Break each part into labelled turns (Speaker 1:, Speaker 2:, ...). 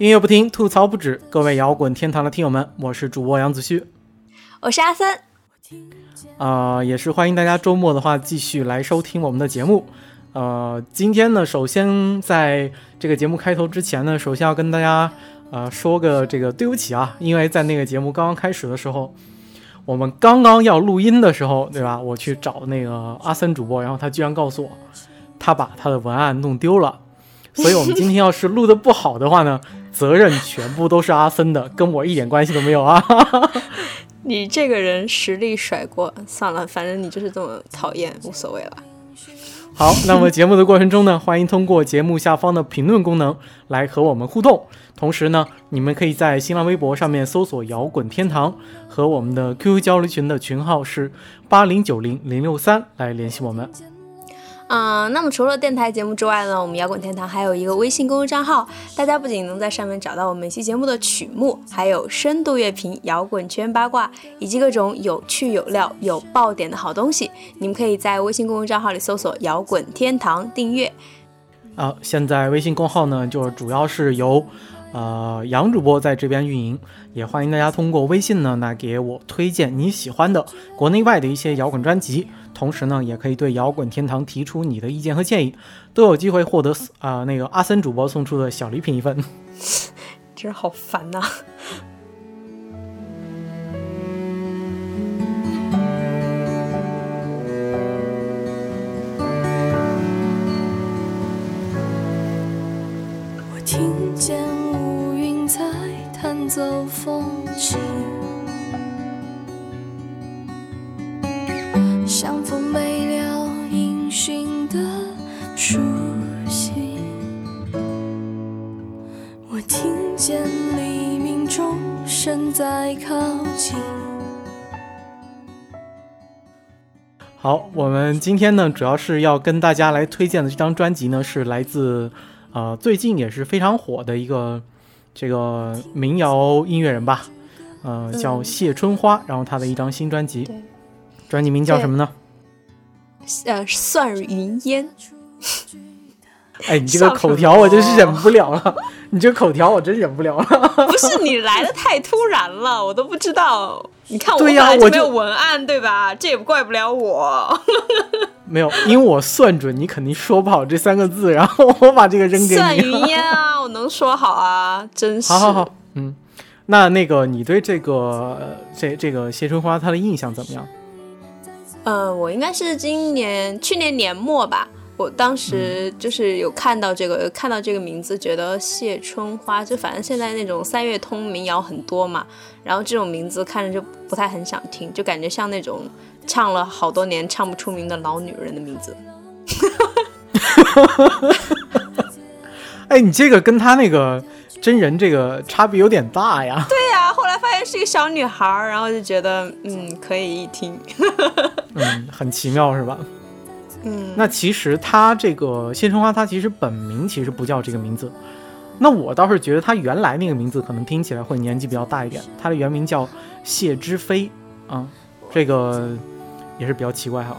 Speaker 1: 音
Speaker 2: 乐不停，吐槽不止。各位摇滚天堂的听友们，我是主播杨子旭。
Speaker 3: 我是阿森，
Speaker 2: 呃，也是欢迎大家周末的话继续来收听我们的节目。呃，今天呢，首先在这个节目开头之前呢，首先要跟大家呃说个这个对不起啊，因为在那个节目刚刚开始的时候，我们刚刚要录音的时候，对吧？我去找那个阿森主播，然后他居然告诉我，他把他的文案弄丢了。所以我们今天要是录的不好的话呢，责任全部都是阿森的，跟我一点关系都没有啊。
Speaker 3: 你这个人实力甩锅，算了，反正你就是这么讨厌，无所谓了。
Speaker 2: 好，那么节目的过程中呢，欢迎通过节目下方的评论功能来和我们互动。同时呢，你们可以在新浪微博上面搜索“摇滚天堂”和我们的 QQ 交流群的群号是八零九零零六三来联系我们。
Speaker 3: 嗯，那么除了电台节目之外呢，我们摇滚天堂还有一个微信公众账号，大家不仅能在上面找到我们每期节目的曲目，还有深度乐评、摇滚圈八卦，以及各种有趣有料、有爆点的好东西。你们可以在微信公众账号里搜索“摇滚天堂”订阅。
Speaker 2: 啊，现在微信公号呢，就主要是由呃杨主播在这边运营，也欢迎大家通过微信呢来给我推荐你喜欢的国内外的一些摇滚专辑，同时呢，也可以对摇滚天堂提出你的意见和建议，都有机会获得啊、那个阿森主播送出的小礼品一份。
Speaker 3: 真是好烦呐、
Speaker 1: 弹奏风景，像风没了音讯的书信。我听见黎明钟声在靠近。
Speaker 2: 好，我们今天呢，主要是要跟大家来推荐的这张专辑呢，是来自呃最近也是非常火的一个这个民谣音乐人吧，呃叫谢春花，然后他的一张新专辑，专辑名叫什么呢？
Speaker 3: 呃，算云烟，
Speaker 2: 哎，你这个口条我真是忍不了了，你这个口条我真忍不了了。
Speaker 3: 不是你来的太突然了，我都不知道。你看我本来就没有文案，对吧？这也怪不了我。
Speaker 2: 没有，因为我算准你肯定说不好这三个字，然后我把这个扔给你算。
Speaker 3: 云烟啊，我能说好啊，真是。
Speaker 2: 好好好，嗯，那那个你对这个呃这这个谢春花她的印象怎么样？
Speaker 3: 呃，我应该是今年去年年末吧，我当时就是有看到这个，看到这个名字，觉得谢春花，就反正现在那种三月通民谣很多嘛，然后这种名字看着就不太很想听，就感觉像那种唱了好多年唱不出名的老女人的名字。
Speaker 2: 哎，你这个跟他那个真人这个差别有点大呀。
Speaker 3: 对呀、后来发现是一个小女孩儿，然后就觉得嗯可以一听。
Speaker 2: 嗯，很奇妙是吧？
Speaker 3: 嗯，
Speaker 2: 那其实他这个谢春花，他其实本名其实不叫这个名字。那我倒是觉得他原来那个名字可能听起来会年纪比较大一点，他的原名叫谢之飞啊、这个也是比较奇怪哈。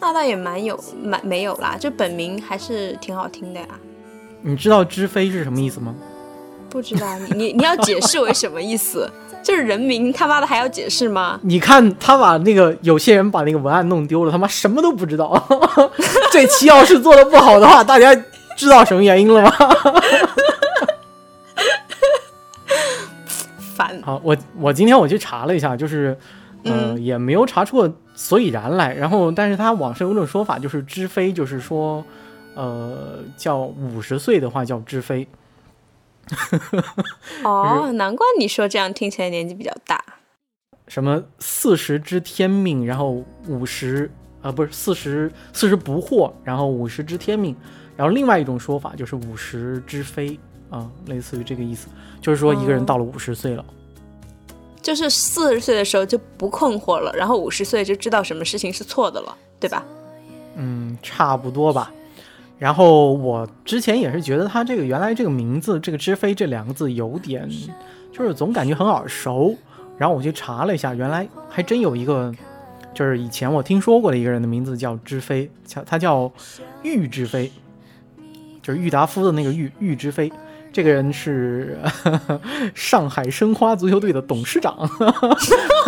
Speaker 3: 那倒也蛮有蛮没有啦，就本名还是挺好听的呀。
Speaker 2: 你知道知飞是什么意思吗？
Speaker 3: 不知道你你你要解释为什么意思？就是人名他妈的还要解释吗？
Speaker 2: 你看他把那个有些人把那个文案弄丢了，他妈什么都不知道。这期要是做的不好的话，大家知道什么原因了吗？
Speaker 3: 烦。
Speaker 2: 好，我我今天我去查了一下，就是呃、
Speaker 3: 嗯
Speaker 2: 也没有查出个所以然来。然后，但是他网上有种说法，就是知非，就是说呃叫五十岁的话叫知飞。
Speaker 3: 哦，难怪你说这样听起来年纪比较大。
Speaker 2: 什么四十知天命，然后五十啊不是四十四十不惑，然后五十知天命，然后另外一种说法就是五十知非啊、类似于这个意思，就是说一个人到了五十岁了。
Speaker 3: 就是四十岁的时候就不困惑了，然后五十岁就知道什么事情是错的了，对吧？
Speaker 2: 嗯，差不多吧。然后我之前也是觉得他这个原来这个名字，这个知飞这两个字有点，就是总感觉很耳熟。然后我去查了一下，原来还真有一个，就是以前我听说过的一个人的名字叫知飞，叫他叫郁知飞，就是郁达夫的那个郁郁知飞。这个人是上海申花足球队的董事长，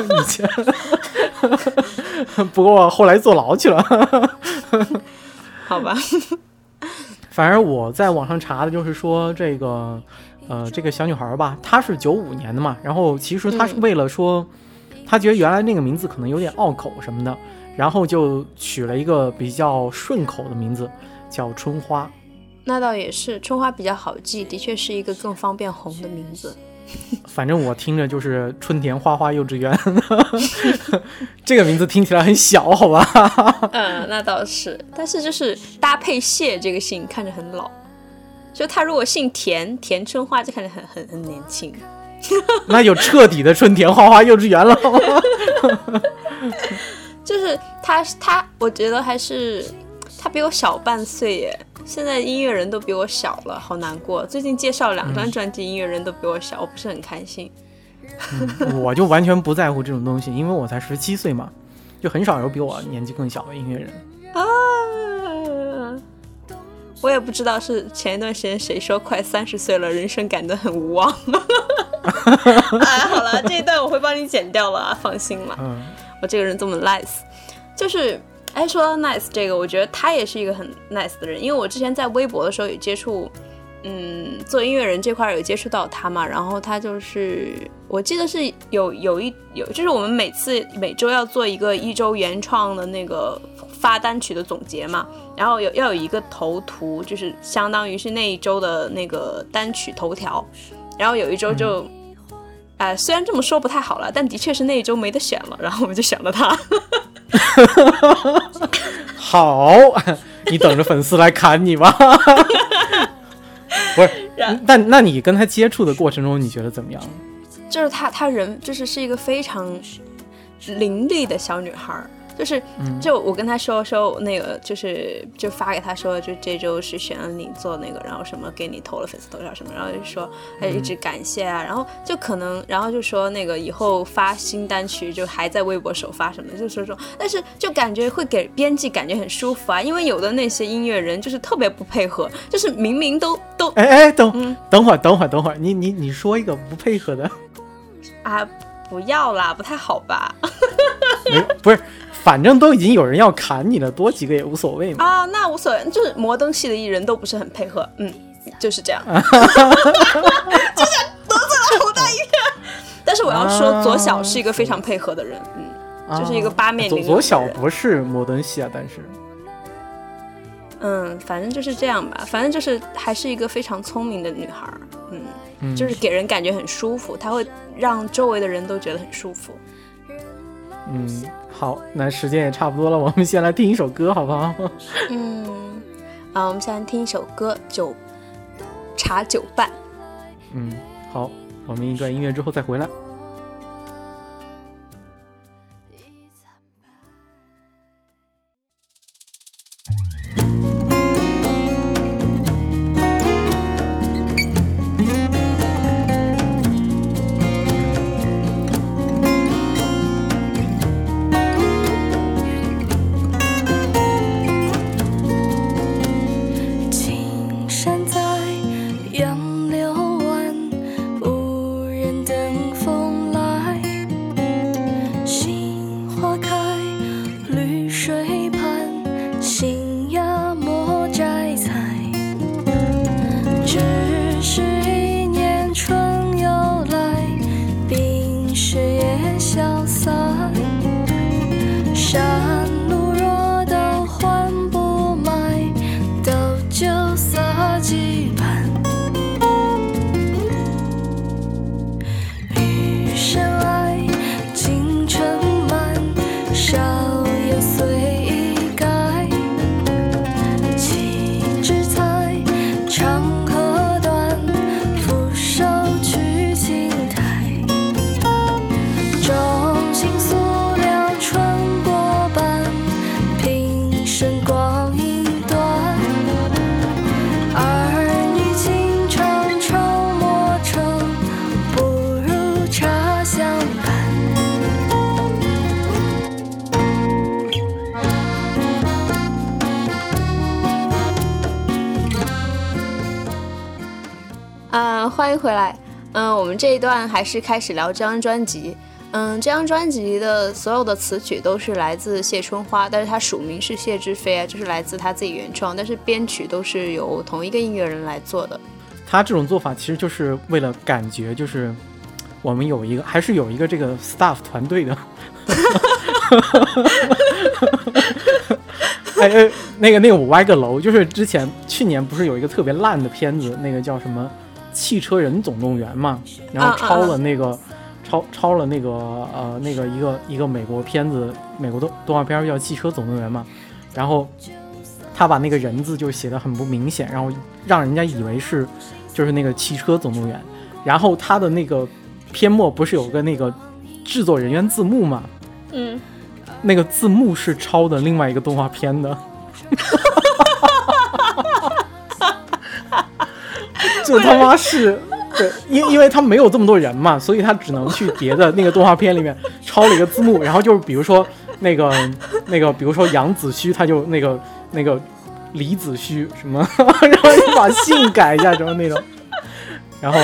Speaker 2: 以前，不过后来坐牢去了。
Speaker 3: 好吧，
Speaker 2: 反正我在网上查的就是说这个，呃，这个小女孩吧，她是九五年的嘛，然后其实她是为了说，她觉得原来那个名字可能有点拗口什么的，然后就取了一个比较顺口的名字，叫春花。
Speaker 3: 那倒也是，春花比较好记，的确是一个更方便红的名字。
Speaker 2: 反正我听着就是春田花花幼稚园，这个名字听起来很小，好吧？
Speaker 3: 嗯，那倒是，但是就是搭配谢这个姓看着很老，就他如果姓田，田春花就看着很很很年轻。
Speaker 2: 那有彻底的春田花花幼稚园了。
Speaker 3: 就是他他，我觉得还是他比我小半岁耶。现在音乐人都比我小了，好难过。最近介绍两张专辑，音乐人都比我小，我不是很开心。
Speaker 2: 我就完全不在乎这种东西，因为我才十七岁嘛，就很少有比我年纪更小的音乐人
Speaker 3: 啊。我也不知道是前一段时间谁说快三十岁了，人生感得很无望。哎，好了，这一段我会帮你剪掉了，放心了。嗯，我这个人这么 nice，就是。哎，说到 nice 这个，我觉得他也是一个很 nice 的人，因为我之前在微博的时候有接触，嗯，做音乐人这块有接触到他嘛，然后他就是，我记得是有有一有，就是我们每次每周要做一个一周原创的那个发单曲的总结嘛，然后有要有一个头图，就是相当于是那一周的那个单曲头条，然后有一周就，哎，虽然这么说不太好了，但的确是那一周没得选了，然后我们就选了他。
Speaker 2: 好，你等着粉丝来砍你吧。不是，那那你跟他接触的过程中，你觉得怎么样？
Speaker 3: 就是他，他人就是是一个非常伶俐的小女孩。就是，就我跟他说说那个，就是就发给他说，就这周是选了你做那个，然后什么给你投了粉丝头像什么，然后就说还一直感谢啊，然后就可能，然后就说那个以后发新单曲就还在微博首发什么的，就说说，但是就感觉会给编辑感觉很舒服啊，因为有的那些音乐人就是特别不配合，就是明明都都
Speaker 2: 哎哎等等会儿等会儿等会儿，你你你说一个不配合的
Speaker 3: 啊，不要啦，不太好吧？
Speaker 2: 没不是。反正都已经有人要砍你了，多几个也无所谓嘛。
Speaker 3: 啊，那无所谓，就是摩登系的艺人都不是很配合，嗯，就是这样。就是得罪了好大一片。但是我要说，左小是一个非常配合的人，嗯，就是一个八面玲珑。
Speaker 2: 左小不是摩登系啊，但是，
Speaker 3: 嗯，反正就是这样吧，反正就是还是一个非常聪明的女孩，嗯，就是给人感觉很舒服，她会让周围的人都觉得很舒服。
Speaker 2: 嗯。好，那时间也差不多了，我们先来听一首歌，好不好？
Speaker 3: 嗯，啊，我们先来听一首歌，《酒茶酒伴》。
Speaker 2: 嗯，好，我们一段音乐之后再回来。
Speaker 3: 回来，嗯，我们这一段还是开始聊这张专辑。嗯，这张专辑的所有的词曲都是来自谢春花，但是他署名是谢之飞啊，就是来自他自己原创，但是编曲都是由同一个音乐人来做的。
Speaker 2: 他这种做法其实就是为了感觉，就是我们有一个还是有一个这个 staff 团队的。哎哎，那个那个，我歪个楼，就是之前去年不是有一个特别烂的片子，那个叫什么《汽车人总动员》嘛，然后抄了那个。抄抄了那个呃那个一个一个美国片子，美国动动画片叫《汽车总动员》嘛，然后他把那个人字就写的很不明显，然后让人家以为是就是那个汽车总动员，然后他的那个片末不是有个那个制作人员字幕嘛，
Speaker 3: 嗯，
Speaker 2: 那个字幕是抄的另外一个动画片的，这他妈是。对，因因为他没有这么多人嘛，所以他只能去别的那个动画片里面抄了一个字幕，然后就是比如说那个那个，比如说杨子虚，他就那个那个李子虚什么，然后你把姓改一下什么那种，然后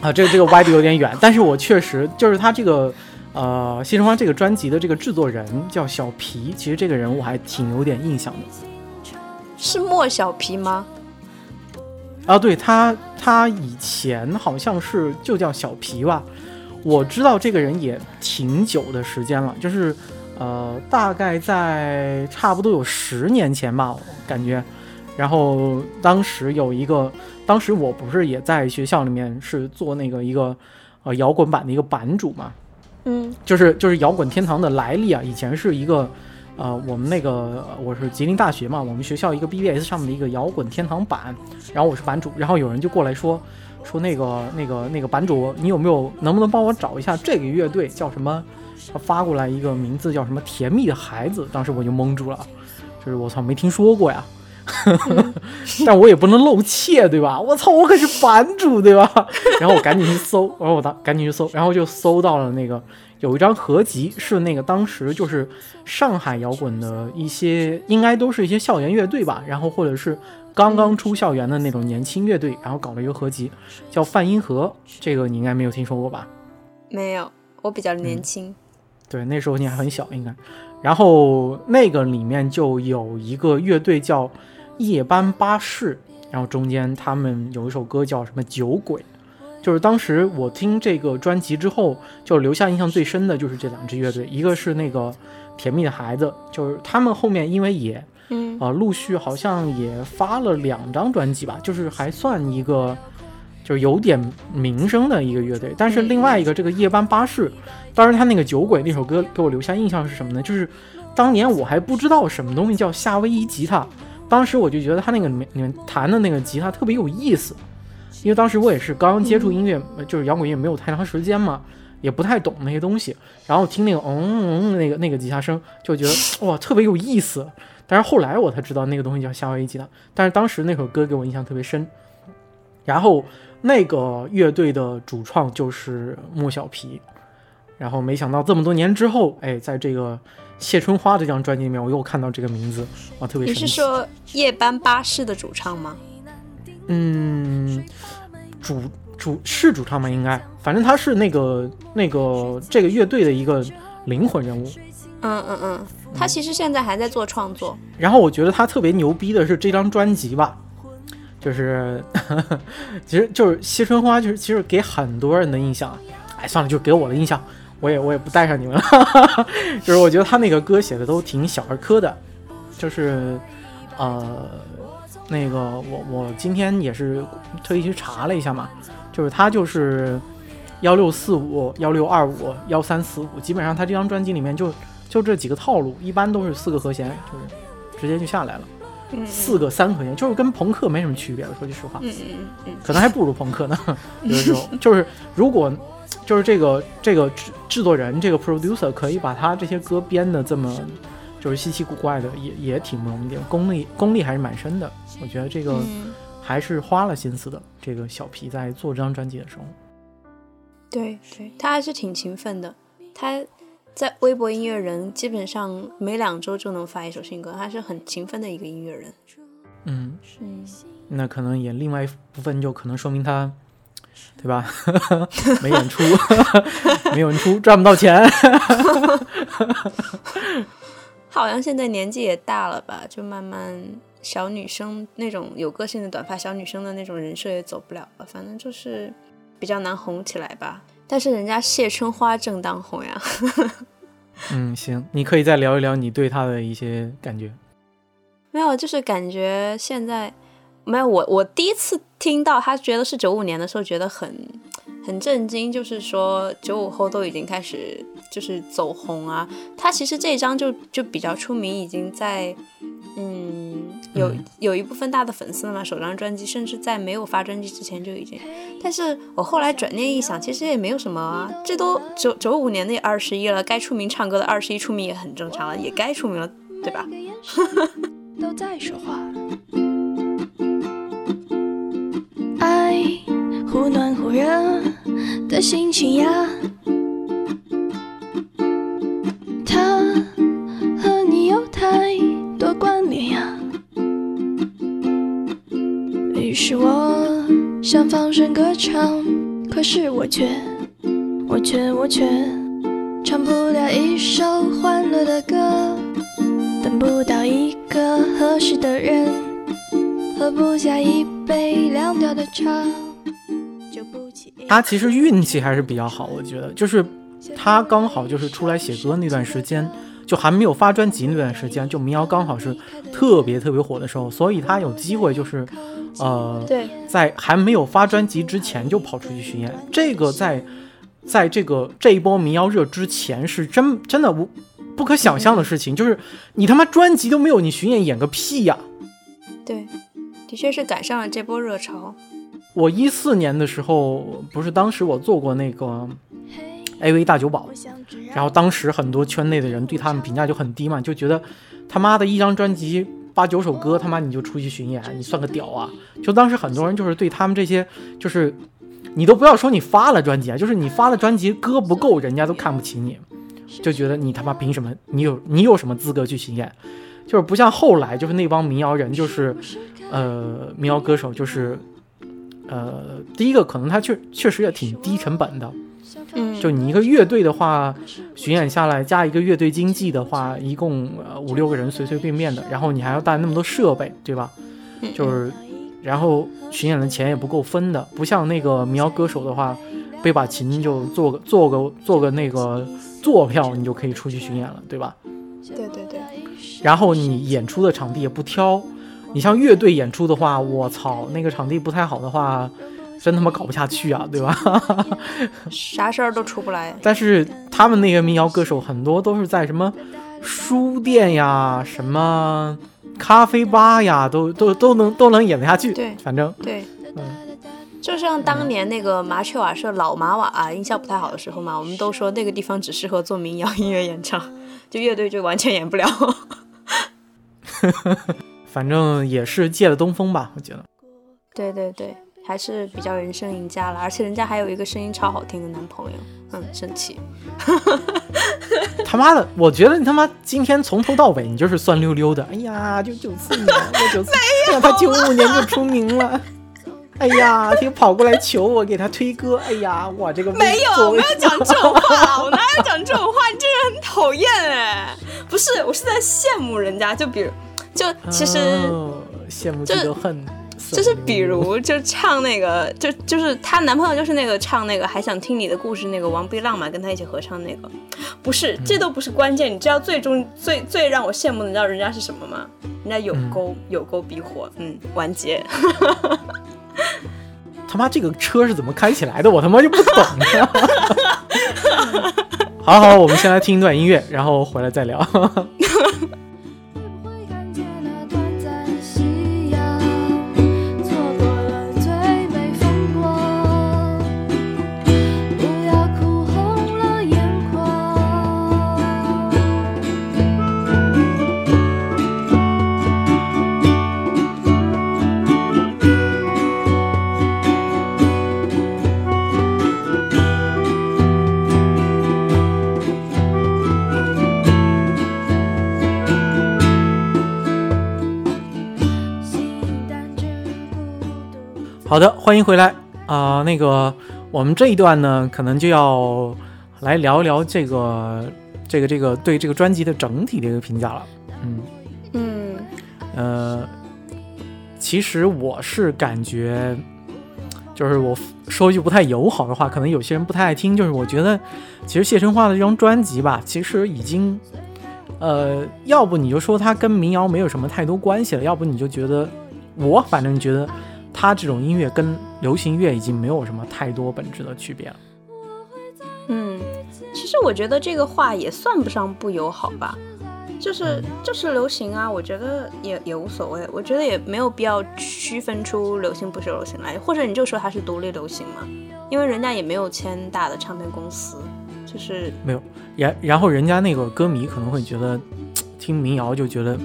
Speaker 2: 啊，这个这个歪的有点远，但是我确实就是他这个呃《新生花》这个专辑的这个制作人叫小皮，其实这个人我还挺有点印象的，
Speaker 3: 是莫小皮吗？
Speaker 2: 啊，对他，他以前好像是就叫小皮吧。我知道这个人也挺久的时间了，就是，呃，大概在差不多有十年前吧，感觉。然后当时有一个，当时我不是也在学校里面是做那个一个，呃，摇滚版的一个版主嘛。
Speaker 3: 嗯，
Speaker 2: 就是就是摇滚天堂的来历啊，以前是一个。呃，我们那个我是吉林大学嘛，我们学校一个 BBS 上面的一个摇滚天堂版，然后我是版主，然后有人就过来说说那个那个那个版主，你有没有能不能帮我找一下这个乐队叫什么？他发过来一个名字叫什么甜蜜的孩子，当时我就懵住了，就是我操没听说过呀，但我也不能露怯对吧？我操我可是版主对吧？然后我赶紧去搜，然后我当赶紧去搜，然后就搜到了那个。有一张合集是那个当时就是上海摇滚的一些，应该都是一些校园乐队吧，然后或者是刚刚出校园的那种年轻乐队，然后搞了一个合集，叫泛音盒，这个你应该没有听说过吧？
Speaker 3: 没有，我比较年轻。
Speaker 2: 对，那时候你还很小，应该。然后那个里面就有一个乐队叫夜班巴士，然后中间他们有一首歌叫什么酒鬼。就是当时我听这个专辑之后，就留下印象最深的就是这两支乐队，一个是那个甜蜜的孩子，就是他们后面因为也，
Speaker 3: 嗯
Speaker 2: 啊，陆续好像也发了两张专辑吧，就是还算一个，就是有点名声的一个乐队。但是另外一个这个夜班巴士，当时他那个酒鬼那首歌给我留下印象是什么呢？就是当年我还不知道什么东西叫夏威夷吉他，当时我就觉得他那个里面里面弹的那个吉他特别有意思。因为当时我也是刚刚接触音乐，就是摇滚乐没有太长时间嘛，也不太懂那些东西，然后听那个嗯嗯那个那个吉他声，就觉得 哇特别有意思。但是后来我才知道那个东西叫夏威夷吉他，但是当时那首歌给我印象特别深。然后那个乐队的主创就是莫小皮，然后没想到这么多年之后，哎，在这个谢春花这张专辑里面，我又看到这个名字，哇，特别。
Speaker 3: 你是说夜班巴士的主唱吗？
Speaker 2: 嗯，主主是主唱吗？应该，反正他是那个那个这个乐队的一个灵魂人物。
Speaker 3: 嗯嗯嗯，他其实现在还在做创作。
Speaker 2: 然后我觉得他特别牛逼的是这张专辑吧，就是 其实就是谢春花，就是其实给很多人的印象，哎，算了，就给我的印象，我也我也不带上你们了。就是我觉得他那个歌写的都挺小儿科的，就是呃。那个我我今天也是特意去查了一下嘛，就是他就是幺六四五幺六二五幺三四五，基本上他这张专辑里面就就这几个套路，一般都是四个和弦，就是直接就下来了，四个三和弦，就是跟朋克没什么区别。说句实话，
Speaker 3: 嗯嗯嗯，
Speaker 2: 可能还不如朋克呢。有的时候就是如果就是这个这个制制作人这个 producer 可以把他这些歌编的这么。就是稀奇古怪的，也也挺不容易，功力功力还是蛮深的。我觉得这个还是花了心思的。这个小皮在做这张专辑的时候，
Speaker 3: 对对，他还是挺勤奋的。他在微博音乐人基本上每两周就能发一首新歌，他是很勤奋的一个音乐人。
Speaker 2: 嗯
Speaker 3: 嗯，
Speaker 2: 那可能也另外一部分就可能说明他，对吧？没演出，没演出赚不到钱。
Speaker 3: 好像现在年纪也大了吧，就慢慢小女生那种有个性的短发小女生的那种人设也走不了了，反正就是比较难红起来吧。但是人家谢春花正当红呀。
Speaker 2: 嗯，行，你可以再聊一聊你对她的一些感觉。
Speaker 3: 没有，就是感觉现在没有我。我第一次听到她觉得是九五年的时候，觉得很很震惊。就是说九五后都已经开始就是走红啊。他其实这一张就就比较出名，已经在嗯有有一部分大的粉丝了嘛。首张专辑甚至在没有发专辑之前就已经。但是我后来转念一想，其实也没有什么啊。这都九九五年的二十一了，该出名唱歌的二十一出名也很正常了，也该出名了，对吧？
Speaker 1: 都在说话，爱忽暖忽热的心情呀，它和你有太多关联呀。于是我想放声歌唱，可是我却，我却，我却唱不了一首欢乐的歌。等不到一个合适的人，喝不下一杯凉掉的茶，
Speaker 2: 他其实运气还是比较好，我觉得，就是他刚好就是出来写歌那段时间，就还没有发专辑那段时间，就民谣刚好是特别特别火的时候，所以他有机会就是，呃，
Speaker 3: 对，
Speaker 2: 在还没有发专辑之前就跑出去巡演，这个在在这个这一波民谣热之前是真真的无。不可想象的事情就是，你他妈专辑都没有，你巡演演个屁呀！
Speaker 3: 对，的确是赶上了这波热潮。
Speaker 2: 我一四年的时候，不是当时我做过那个 AV 大酒保，然后当时很多圈内的人对他们评价就很低嘛，就觉得他妈的一张专辑八九首歌，他妈你就出去巡演，你算个屌啊！就当时很多人就是对他们这些，就是你都不要说你发了专辑啊，就是你发了专辑歌不够，人家都看不起你。就觉得你他妈凭什么？你有你有什么资格去巡演？就是不像后来，就是那帮民谣人，就是呃民谣歌手，就是呃第一个可能它确确实也挺低成本的，
Speaker 3: 嗯，
Speaker 2: 就你一个乐队的话，巡演下来加一个乐队经济的话，一共五六个人随随便便的，然后你还要带那么多设备，对吧？就是然后巡演的钱也不够分的，不像那个民谣歌手的话，背把琴就做个做个做个那个。坐票你就可以出去巡演了，对吧？
Speaker 3: 对对对。
Speaker 2: 然后你演出的场地也不挑，你像乐队演出的话，我操，那个场地不太好的话，真他妈搞不下去啊，对吧？
Speaker 3: 啥事儿都出不来。
Speaker 2: 但是他们那个民谣歌手很多都是在什么书店呀、什么咖啡吧呀，都都都能都能演得下去。
Speaker 3: 对，
Speaker 2: 反正
Speaker 3: 对，嗯。就像当年那个麻雀瓦舍老麻瓦啊，音效不太好的时候嘛，我们都说那个地方只适合做民谣音乐演唱，就乐队就完全演不了。
Speaker 2: 反正也是借了东风吧，我觉得。
Speaker 3: 对对对，还是比较人生赢家了，而且人家还有一个声音超好听的男朋友，嗯，生气。
Speaker 2: 他妈的，我觉得你他妈今天从头到尾你就是酸溜溜的。哎呀，就九四年，我九四，年，他九五年就出名了。哎呀，他跑过来求我给他推歌。哎呀，我这个
Speaker 3: 没有，我没有讲这种话，我哪有讲这种话？你这人很讨厌哎！不是，我是在羡慕人家。就比如，就其实
Speaker 2: 羡慕这个恨，
Speaker 3: 就是比如就唱那个，就就是她男朋友就是那个唱那个还想听你的故事那个王碧浪嘛，跟他一起合唱那个。不是，这都不是关键。你知道最终最最让我羡慕的，你知道人家是什么吗？人家有沟有沟必火，嗯，完结。
Speaker 2: 他妈这个车是怎么开起来的？我他妈就不懂了。好好，我们先来听一段音乐，然后回来再聊。好的，欢迎回来啊、那个我们这一段呢，可能就要来聊一聊这个这个这个对这个专辑的整体的一个评价了。嗯，
Speaker 3: 嗯
Speaker 2: 呃，其实我是感觉，就是我说一句不太友好的话，可能有些人不太爱听。就是我觉得，其实谢春花的这张专辑吧，其实已经，呃，要不你就说它跟民谣没有什么太多关系了，要不你就觉得，我反正觉得它这种音乐跟流行乐已经没有什么太多本质的区别了。
Speaker 3: 嗯，其实我觉得这个话也算不上不友好吧，就是就是流行啊，我觉得也也无所谓，我觉得也没有必要区分出流行不是流行来，或者你就说它是独立流行嘛，因为人家也没有签大的唱片公司，就是没有。
Speaker 2: 然然后人家那个歌迷可能会觉得，听民谣就觉得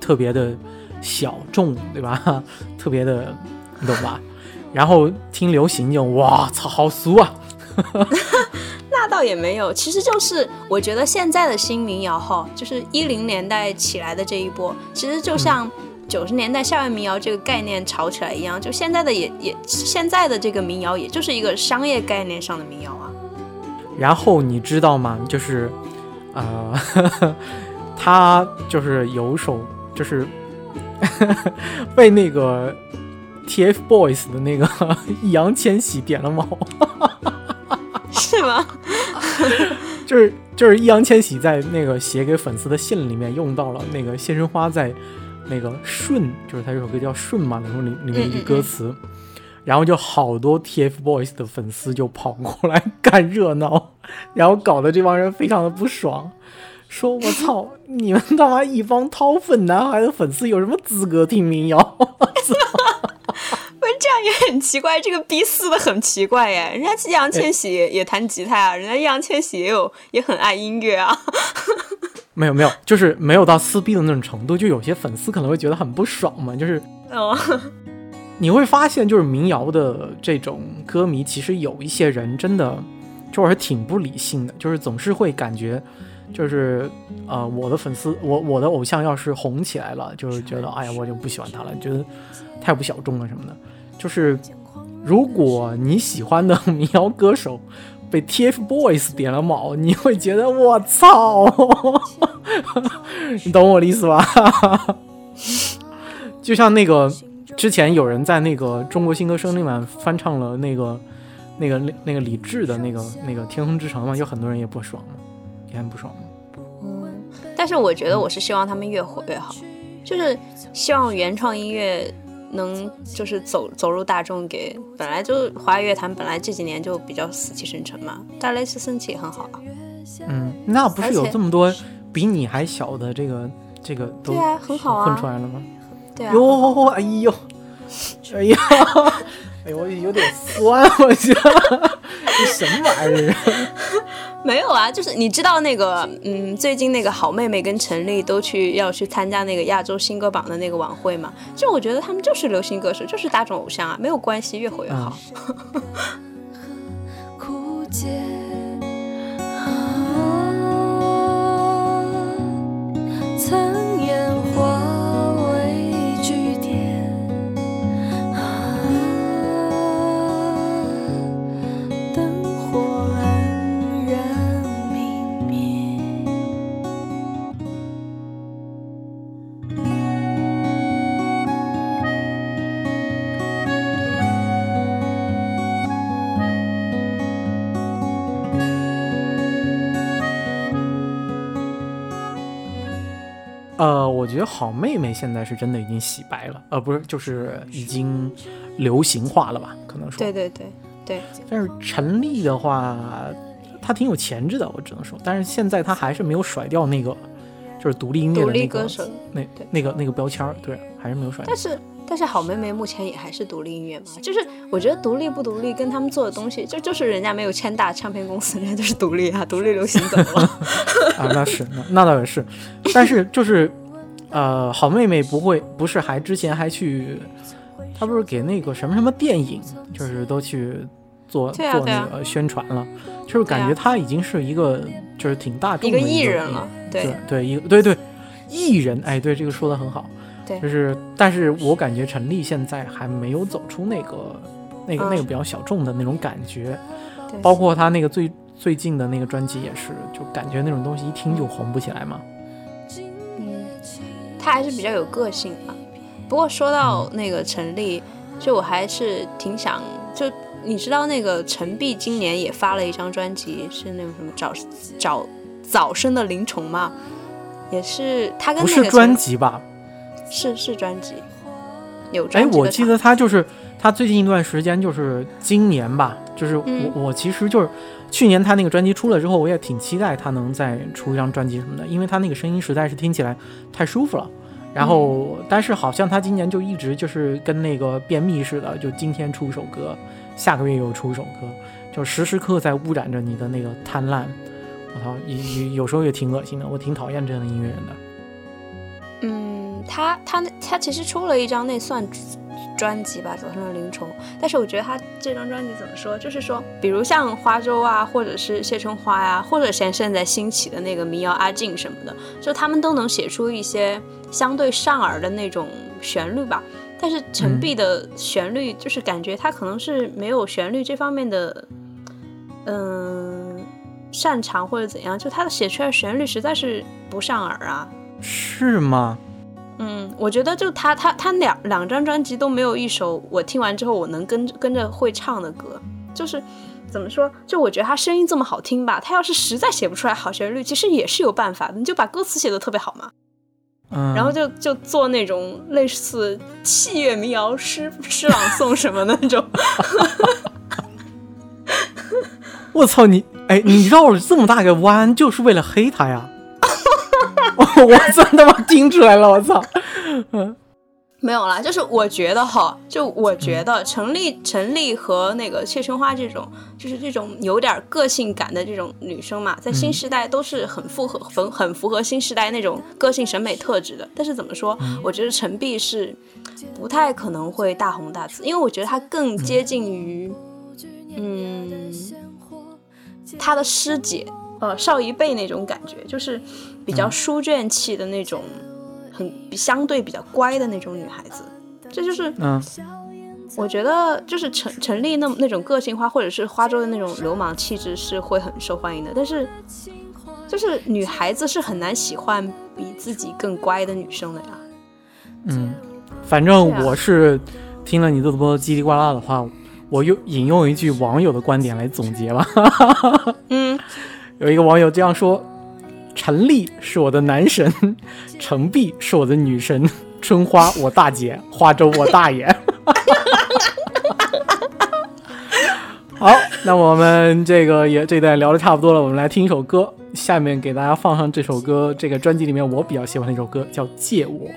Speaker 2: 特别的小众，对吧？特别的，你懂吧？然后听流行就哇操，好俗啊！
Speaker 3: 那倒也没有，其实就是我觉得现在的新民谣哈，就是一零年代起来的这一波，其实就像九十年代校园民谣这个概念炒起来一样，就现在的也也现在的这个民谣，也就是一个商业概念上的民谣啊。
Speaker 2: 然后你知道吗？就是，呃，他就是有首就是 被那个 TFBOYS 的那个 易烊千玺点了毛。
Speaker 3: 是吗？
Speaker 2: 就是就是易烊千玺在那个写给粉丝的信里面用到了那个谢春花在那个顺，就是他这首歌叫顺嘛，然后里里面一句歌词，然后就好多 TFBOYS 的粉丝就跑过来看热闹，然后搞得这帮人非常的不爽，说我操，你们他妈一帮掏粪男孩的粉丝有什么资格听民谣？
Speaker 3: 这样也很奇怪，这个逼撕的很奇怪耶。人家易烊千玺也也弹吉他啊，人家易烊千玺也有也很爱音乐啊。
Speaker 2: 没有没有，就是没有到撕逼的那种程度，就有些粉丝可能会觉得很不爽嘛，就是
Speaker 3: 哦，
Speaker 2: 你会发现，就是民谣的这种歌迷，其实有一些人真的就是挺不理性的，就是总是会感觉，就是呃，我的粉丝，我我的偶像要是红起来了，就是觉得哎呀，我就不喜欢他了，觉得太不小众了什么的。就是如果你喜欢的 民谣歌手被 TFBOYS 点了毛，你会觉得我操，你 懂我的意思吧？就像那个之前有人在那个中国新歌声里面翻唱了那个那个那那个李志的那个那个《天空之城》嘛，有很多人也不爽嘛，也很不爽嘛。
Speaker 3: 但是我觉得我是希望他们越火越好，就是希望原创音乐能就是走走入大众给，本来就华语乐坛本来这几年就比较死气沉沉嘛，但雷斯森起也很好啊。
Speaker 2: 嗯，那不是有这么多比你还小的这个这个都
Speaker 3: 对啊很好啊
Speaker 2: 混出来了吗？
Speaker 3: 对啊，
Speaker 2: 哟，哎呦，哎呀，哎呦，我有点酸，我觉得这什么玩意儿？
Speaker 3: 没有啊，就是你知道那个，嗯，最近那个好妹妹跟陈粒都去要去参加那个亚洲新歌榜的那个晚会嘛，就我觉得他们就是流行歌手，就是大众偶像啊，没有关系，越火越好。
Speaker 1: 枯竭。啊，曾烟化
Speaker 2: 觉得好妹妹现在是真的已经洗白了，呃，不是，就是已经流行化了吧？可能说。
Speaker 3: 对对对对，
Speaker 2: 但是陈粒的话，她挺有潜质的，我只能说。但是现在她还是没有甩掉那个，就是独立音乐
Speaker 3: 独
Speaker 2: 的那个
Speaker 3: 立歌手。
Speaker 2: 那
Speaker 3: 对
Speaker 2: 那个那个标签儿，对，还是没有甩掉
Speaker 3: 但。是但是好妹妹目前也还是独立音乐嘛，就是我觉得独立不独立跟他们做的东西，就就是人家没有签大唱片公司，人家就是独立啊，独立流行怎么了？
Speaker 2: 啊，那是那那倒也是，但是就是，呃，好妹妹不会不是还之前还去，她不是给那个什么什么电影，就是都去做、做那个宣传了，就是感觉
Speaker 3: 对啊。
Speaker 2: 她已经是一个就是挺大众的
Speaker 3: 一个艺人了，
Speaker 2: 对
Speaker 3: 对。
Speaker 2: 对一个对对艺人，哎，对这个说的很好，
Speaker 3: 对。
Speaker 2: 就是，但是我感觉陈粒现在还没有走出那个那个、
Speaker 3: 嗯。
Speaker 2: 那个比较小众的那种感觉，
Speaker 3: 对。
Speaker 2: 包括他那个最最近的那个专辑也是，就感觉那种东西一听就红不起来嘛。
Speaker 3: 嗯，他还是比较有个性嘛。不过说到
Speaker 2: 嗯
Speaker 3: 那个陈粒，就我还是挺想，就你知道那个陈碧今年也发了一张专辑，是那种什么早早早生的灵虫嘛，也是他跟那个
Speaker 2: 不是专辑吧？
Speaker 3: 是是专辑，有
Speaker 2: 哎，
Speaker 3: 专辑哎
Speaker 2: 我记得他就是他最近一段时间就是今年吧，就是我、
Speaker 3: 嗯
Speaker 2: 我其实就是去年他那个专辑出了之后，我也挺期待他能再出一张专辑什么的，因为他那个声音实在是听起来太舒服了。然后，
Speaker 3: 嗯
Speaker 2: 但是好像他今年就一直就是跟那个便秘似的，就今天出一首歌，下个月又出一首歌，就时时刻刻在污染着你的那个贪婪。我操，有有有时候也挺恶心的，我挺讨厌这样的音乐人的。
Speaker 3: 嗯，他他那他其实出了一张那算专辑吧，《早上的灵虫》。但是我觉得他这张专辑怎么说，就是说，比如像花粥啊，或者是谢春花呀、或者像现在兴起的那个民谣阿静什么的，就他们都能写出一些相对上耳的那种旋律吧。但是陈
Speaker 2: 嗯
Speaker 3: 碧的旋律，就是感觉他可能是没有旋律这方面的，嗯、擅长或者怎样，就他的写出来的旋律实在是不上耳啊。
Speaker 2: 是吗？
Speaker 3: 嗯，我觉得就他他他两两张专辑都没有一首我听完之后我能跟跟着会唱的歌，就是怎么说？就我觉得他声音这么好听吧，他要是实在写不出来好旋律，其实也是有办法的，你就把歌词写的特别好嘛，
Speaker 2: 嗯，
Speaker 3: 然后就就做那种类似器乐民谣诗诗朗诵什么的那种。
Speaker 2: 我操你！哎，你绕了这么大个弯，就是为了黑他呀？我真他妈听出来了！我操！
Speaker 3: 嗯没有啦，就是我觉得哈，就我觉得陈丽、陈丽和那个谢春花这种，就是这种有点个性感的这种女生嘛，在新时代都是很符合、很很符合新时代那种个性审美特质的。但是怎么说，我觉得陈碧是不太可能会大红大紫，因为我觉得她更接近于，嗯，她的师姐，呃，少一辈那种感觉，就是比较书卷气的那种。很比相对比较乖的那种女孩子，这就是
Speaker 2: 嗯，
Speaker 3: 我觉得就是陈陈丽那那种个性化，或者是花粥的那种流氓气质是会很受欢迎的。但是就是女孩子是很难喜欢比自己更乖的女生的呀。
Speaker 2: 嗯，反正我是听了你这么多叽里呱啦的话，我又引用一句网友的观点来总结吧。
Speaker 3: 嗯，
Speaker 2: 有一个网友这样说：“陈丽是我的男神，程璧是我的女神，春花我大姐，花粥我大爷。”好，那我们这个也这段聊的差不多了，我们来听一首歌。下面给大家放上这首歌，这个专辑里面我比较喜欢的一首歌，叫《借我》。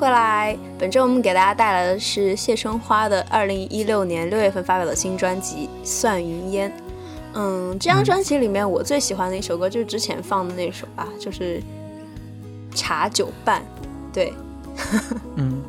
Speaker 3: 回来。本周我们给大家带来的是谢春花的二零一六年六月份发表的新专辑《算云烟》。嗯，这张专辑里面我最喜欢的一首歌就是之前放的那首吧，就是《茶酒伴》。对，
Speaker 2: 嗯，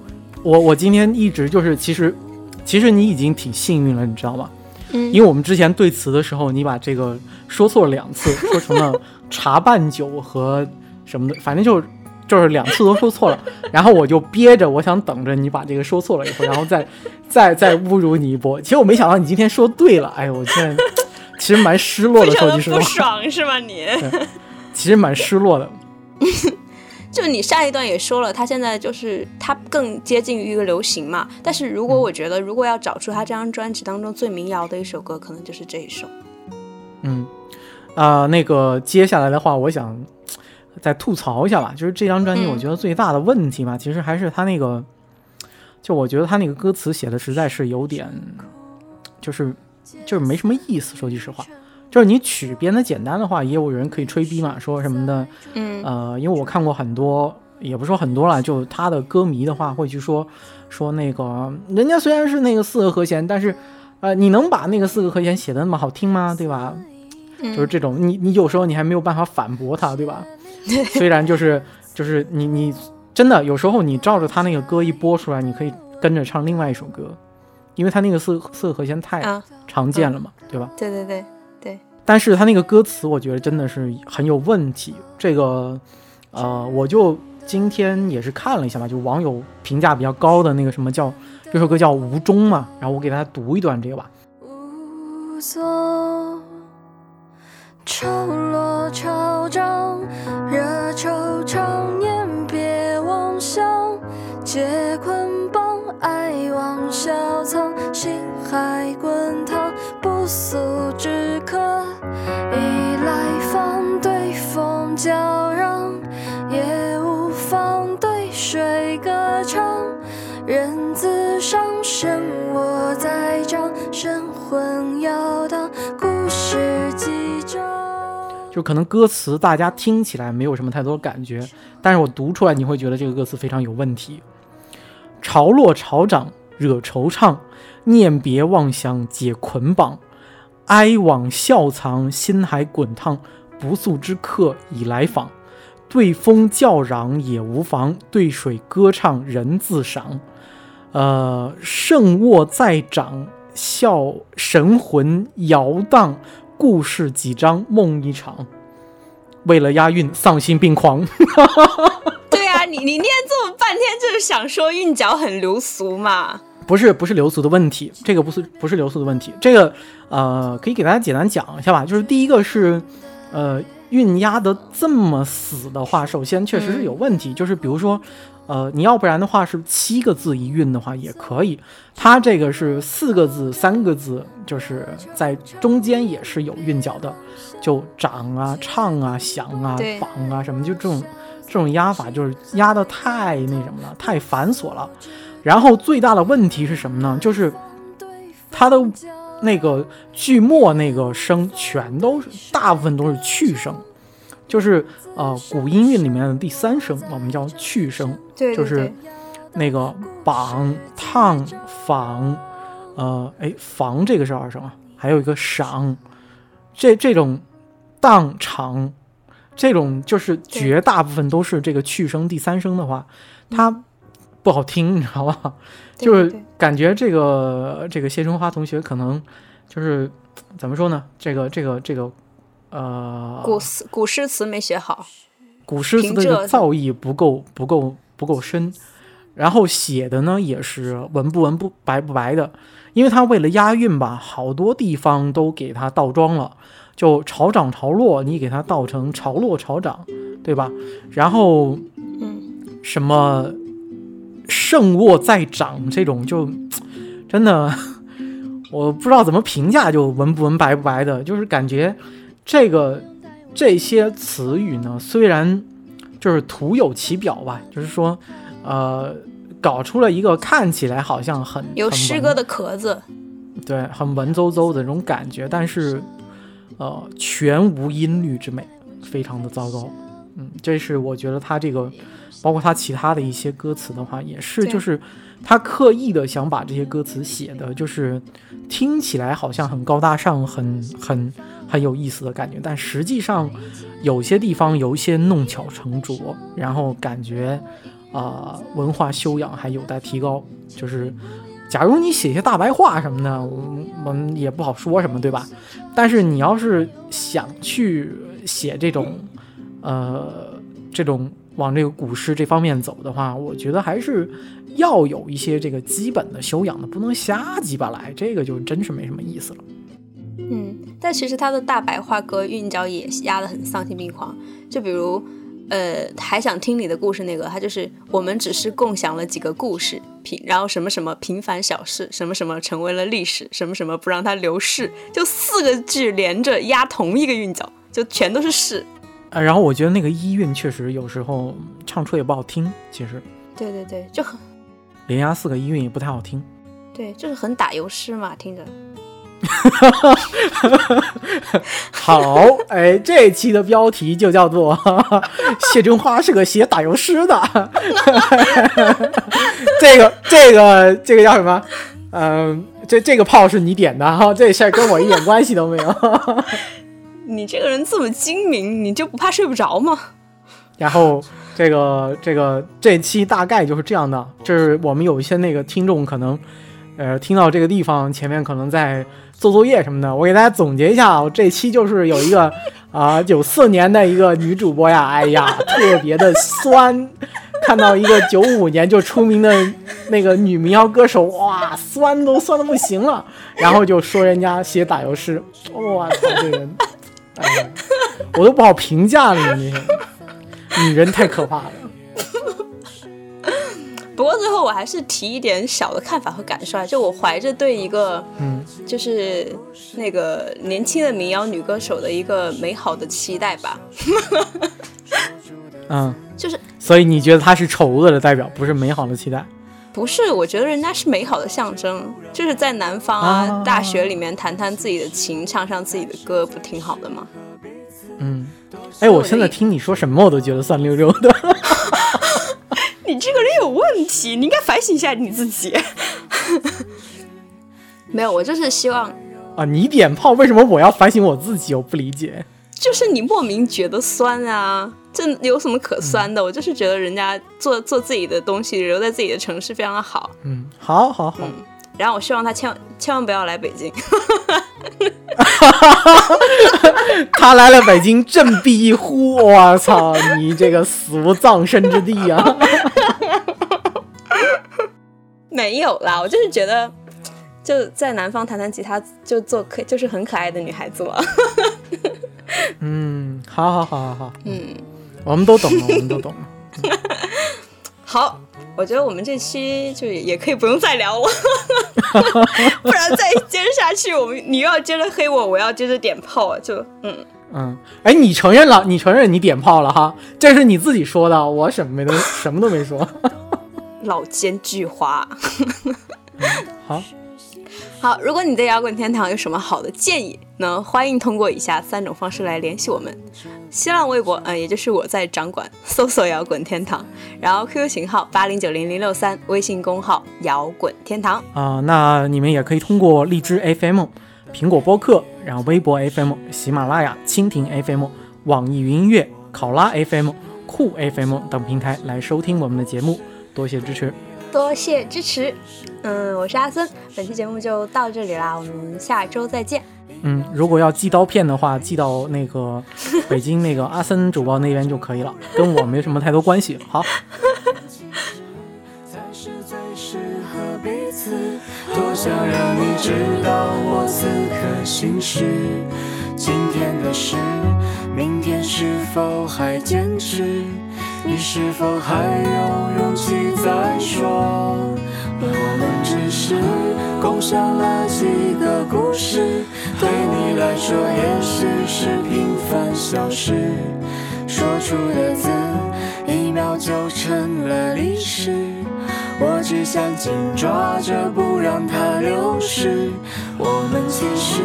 Speaker 2: 我我今天一直就是，其实其实你已经挺幸运了，你知道吗？
Speaker 3: 嗯，
Speaker 2: 因为我们之前对词的时候，你把这个说错了两次，说成了茶伴酒和什么的，反正就就是两次都说错了。然后我就憋着，我想等着你把这个说错了以后，然后再再再侮辱你一波。其实我没想到你今天说对了，哎呦，我现在其实蛮失落的，说句实话。
Speaker 3: 不爽是吗你？
Speaker 2: 其实蛮失落的。
Speaker 3: 就你上一段也说了，他现在就是他更接近于一个流行嘛。但是如果我觉得，如果要找出他这张专辑当中最民谣的一首歌，可能就是这一首。
Speaker 2: 嗯，啊，那个接下来的话，我想再吐槽一下吧。就是这张专辑，我觉得最大的问题嘛，其实还是他那个，就我觉得他那个歌词写的实在是有点，就是就是没什么意思。说句实话。就是你曲编的简单的话，也有人可以吹逼嘛，说什么的，
Speaker 3: 嗯，
Speaker 2: 呃，因为我看过很多，也不说很多了，就他的歌迷的话会去说，说那个人家虽然是那个四个和弦，但是，呃，你能把那个四个和弦写的那么好听吗？对吧？就是这种，你你有时候你还没有办法反驳他，对吧？虽然就是就是你你真的有时候你照着他那个歌一播出来，你可以跟着唱另外一首歌，因为他那个四四个和弦太常见了嘛，对吧？
Speaker 3: 对对对对。
Speaker 2: 但是他那个歌词，我觉得真的是很有问题。这个，呃，我就今天也是看了一下嘛，就网友评价比较高的那个什么叫这首歌叫《无终》嘛，然后我给大家读一段这个吧。
Speaker 1: 无所潮落潮涨，热惆怅，念别妄想，解捆绑，爱往小藏，心海滚烫，不速之客。一来方对风叫嚷，也无妨对水歌唱。人自伤，身我在掌，神魂摇荡，故事几。
Speaker 2: 就可能歌词大家听起来没有什么太多感觉，但是我读出来你会觉得这个歌词非常有问题。潮落潮涨惹惆怅，念别妄想解捆绑。哀往笑藏，心海滚烫。不速之客已来访，对风叫嚷也无妨，对水歌唱人自赏。呃，胜卧在掌，笑神魂摇荡。故事几章，梦一场。为了押韵，丧心病狂。
Speaker 3: 对啊，你你念这么半天，就是想说韵脚很流俗嘛？
Speaker 2: 不是不是流俗的问题，这个不是不是流俗的问题，这个呃可以给大家简单讲一下吧。就是第一个是，呃韵押的这么死的话，首先确实是有问题。就是比如说，呃你要不然的话是七个字一韵的话也可以，它这个是四个字三个字，就是在中间也是有韵脚的，就长啊唱啊响啊仿啊什么，就这种这种压法就是压的太那什么了，太繁琐了。然后最大的问题是什么呢？就是它的那个句末那个声全都是大部分都是去声，就是呃古音韵里面的第三声，我们叫去声，就是那个绑、烫、仿，呃，哎，房这个是二声啊，还有一个赏，这这种当场，这种就是绝大部分都是这个去声第三声的话，它。不好听，你知道吧？就是感觉这个这个谢春花同学可能就是怎么说呢？这个这个这个呃，
Speaker 3: 古诗古诗词没学好，
Speaker 2: 古诗词的这个造诣不够不够不够深，然后写的呢也是文不文不白不白的，因为他为了押韵吧，好多地方都给他倒装了，就潮涨潮落，你给他倒成潮落潮涨，对吧？然后
Speaker 3: 嗯，
Speaker 2: 什么？胜卧在掌，这种就真的 我不知道怎么评价，就文不文白不白的，就是感觉这个这些词语呢，虽然就是徒有其表吧，就是说呃，搞出了一个看起来好像很
Speaker 3: 有诗歌的壳子，
Speaker 2: 对，很文绉绉的那种感觉，但是呃，全无音律之美，非常的糟糕。嗯，这是我觉得他这个，包括他其他的一些歌词的话，也是就是他刻意的想把这些歌词写的，就是听起来好像很高大上，很很很有意思的感觉，但实际上有些地方有一些弄巧成拙，然后感觉啊、文化修养还有待提高。就是假如你写些大白话什么的，我我们也不好说什么，对吧？但是你要是想去写这种，呃，这种往这个古诗这方面走的话，我觉得还是要有一些这个基本的修养的，不能瞎鸡巴来，这个就真是没什么意思了。
Speaker 3: 嗯，但其实他的大白话歌韵脚也压得很丧心病狂，就比如，呃，还想听你的故事那个，他就是我们只是共享了几个故事，平然后什么什么平凡小事，什么什么成为了历史，什么什么不让它流逝，就四个句连着压同一个韵脚，就全都是是。
Speaker 2: 呃，然后我觉得那个一韵确实有时候唱出也不好听，其实
Speaker 3: 对对对，就很
Speaker 2: 连押四个一韵也不太好听。
Speaker 3: 对，就是很打油诗嘛，听着。
Speaker 2: 好，哎，这期的标题就叫做 “谢春花是个写打油诗的”。这个，这个，这个叫什么？嗯、这这个炮是你点的哈，这事儿跟我一点关系都没有。
Speaker 3: 你这个人这么精明，你就不怕睡不着吗？
Speaker 2: 然后这个这个这期大概就是这样的，就是我们有一些那个听众可能，呃，听到这个地方前面可能在做作业什么的，我给大家总结一下啊，我这期就是有一个 啊九四年的一个女主播呀，哎呀，特别的酸。看到一个九五年就出名的那个女民谣歌手，哇，酸都酸的不行了，然后就说人家写打油诗，我操，这人，哎呀，我都不好评价了，你这。女人太可怕了。
Speaker 3: 不过最后我还是提一点小的看法和感受啊，就我怀着对一个
Speaker 2: 嗯
Speaker 3: 就是那个年轻的民谣女歌手的一个美好的期待吧，
Speaker 2: 嗯，
Speaker 3: 就是
Speaker 2: 所以你觉得她是丑恶的代表，不是美好的期待？
Speaker 3: 不是，我觉得人家是美好的象征，就是在南方啊、
Speaker 2: 啊
Speaker 3: 大学里面弹弹自己的琴，唱唱自己的歌，不挺好的吗？
Speaker 2: 嗯，哎，我现在听你说什么，我都觉得酸溜溜的。
Speaker 3: 你这个人有问题，你应该反省一下你自己。没有，我就是希望，
Speaker 2: 啊，你点炮，为什么我要反省我自己？我不理解。
Speaker 3: 就是你莫名觉得酸啊，这有什么可酸的？我就是觉得人家做做自己的东西，留在自己的城市非常的好。
Speaker 2: 嗯，好好好，
Speaker 3: 然后我希望他千万千万不要来北京。
Speaker 2: 他来了北京，振臂一呼，我操，你这个死无葬身之地啊！
Speaker 3: 没有啦，我就是觉得就在南方弹弹吉他，就做可就是很可爱的女孩子嘛。
Speaker 2: 嗯，好好好好好，
Speaker 3: 嗯，
Speaker 2: 我们都懂了，我们都懂了。
Speaker 3: 好，我觉得我们这期就也也可以不用再聊了，不然再接着下去，我们你又要接着黑我，我要接着点炮，就嗯，
Speaker 2: 嗯，哎，你承认了，你承认你点炮了哈？这是你自己说的，我什么没都什么都没说。
Speaker 3: 老奸巨猾。
Speaker 2: 好，
Speaker 3: 好，如果你对摇滚天堂有什么好的建议呢？欢迎通过以下三种方式来联系我们：新浪微博，嗯、也就是我在掌管，搜索摇滚天堂，然后 QQ 型号八零九零零六三，微信公号摇滚天堂。
Speaker 2: 啊、那你们也可以通过荔枝 FM、苹果播客，然后微博 FM、喜马拉雅、蜻蜓 FM、网易云音乐、考拉 FM、酷 FM 等平台来收听我们的节目，多谢支持。
Speaker 3: 多谢支持，嗯，我是阿森，本期节目就到这里啦，我们下周再见。
Speaker 2: 嗯，如果要寄刀片的话，寄到那个北京那个阿森主播那边就可以了，跟我没什么太多关系。好，
Speaker 4: 才是最适合彼此。多想让你知道我此刻心事。今天的事，明天是否还坚持？你是否还有勇气再说？我们只是共享了几个故事，对你来说也许是平凡小事。说出的字，一秒就成了历史。我只想紧抓着，不让它流逝。我们其实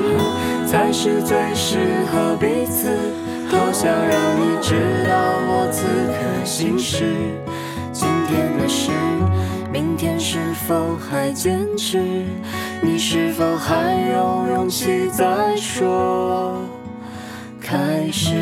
Speaker 4: 才是最适合彼此。多想让你知道我此刻心事？今天的事，明天是否还坚持？你是否还有勇气再说开始？